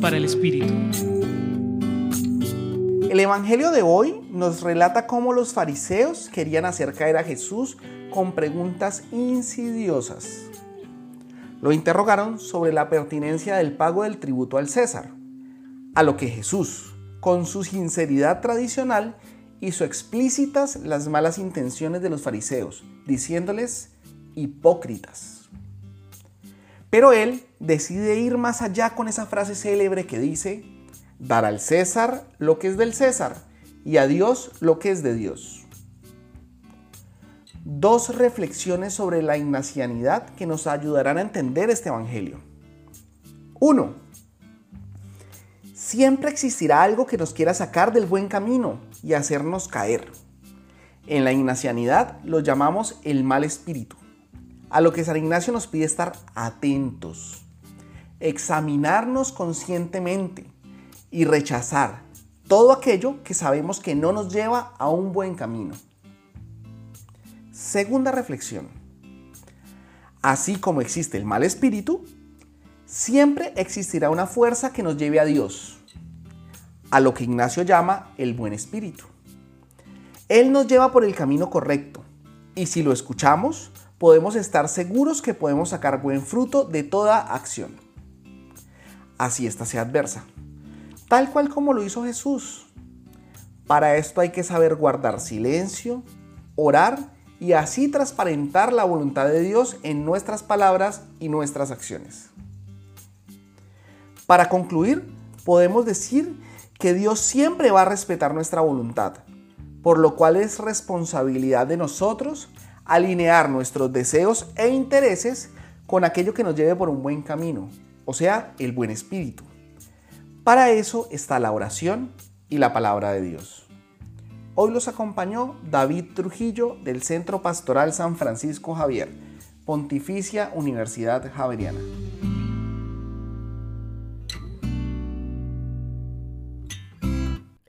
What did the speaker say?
Para el Espíritu. El Evangelio de hoy nos relata cómo los fariseos querían hacer caer a Jesús con preguntas insidiosas. Lo interrogaron sobre la pertinencia del pago del tributo al César, a lo que Jesús, con su sinceridad tradicional, hizo explícitas las malas intenciones de los fariseos, diciéndoles hipócritas. Pero él decide ir más allá con esa frase célebre que dice, dar al César lo que es del César y a Dios lo que es de Dios. Dos reflexiones sobre la ignacianidad que nos ayudarán a entender este Evangelio. 1. Siempre existirá algo que nos quiera sacar del buen camino y hacernos caer. En la ignacianidad lo llamamos el mal espíritu, a lo que San Ignacio nos pide estar atentos, examinarnos conscientemente y rechazar todo aquello que sabemos que no nos lleva a un buen camino. Segunda reflexión. Así como existe el mal espíritu, siempre existirá una fuerza que nos lleve a Dios, a lo que Ignacio llama el buen espíritu. Él nos lleva por el camino correcto y si lo escuchamos, podemos estar seguros que podemos sacar buen fruto de toda acción. Así esta sea adversa, tal cual como lo hizo Jesús. Para esto hay que saber guardar silencio, orar y así transparentar la voluntad de Dios en nuestras palabras y nuestras acciones. Para concluir, podemos decir que Dios siempre va a respetar nuestra voluntad, por lo cual es responsabilidad de nosotros alinear nuestros deseos e intereses con aquello que nos lleve por un buen camino, o sea, el buen espíritu. Para eso está la oración y la palabra de Dios. Hoy los acompañó David Trujillo del Centro Pastoral San Francisco Javier, Pontificia Universidad Javeriana.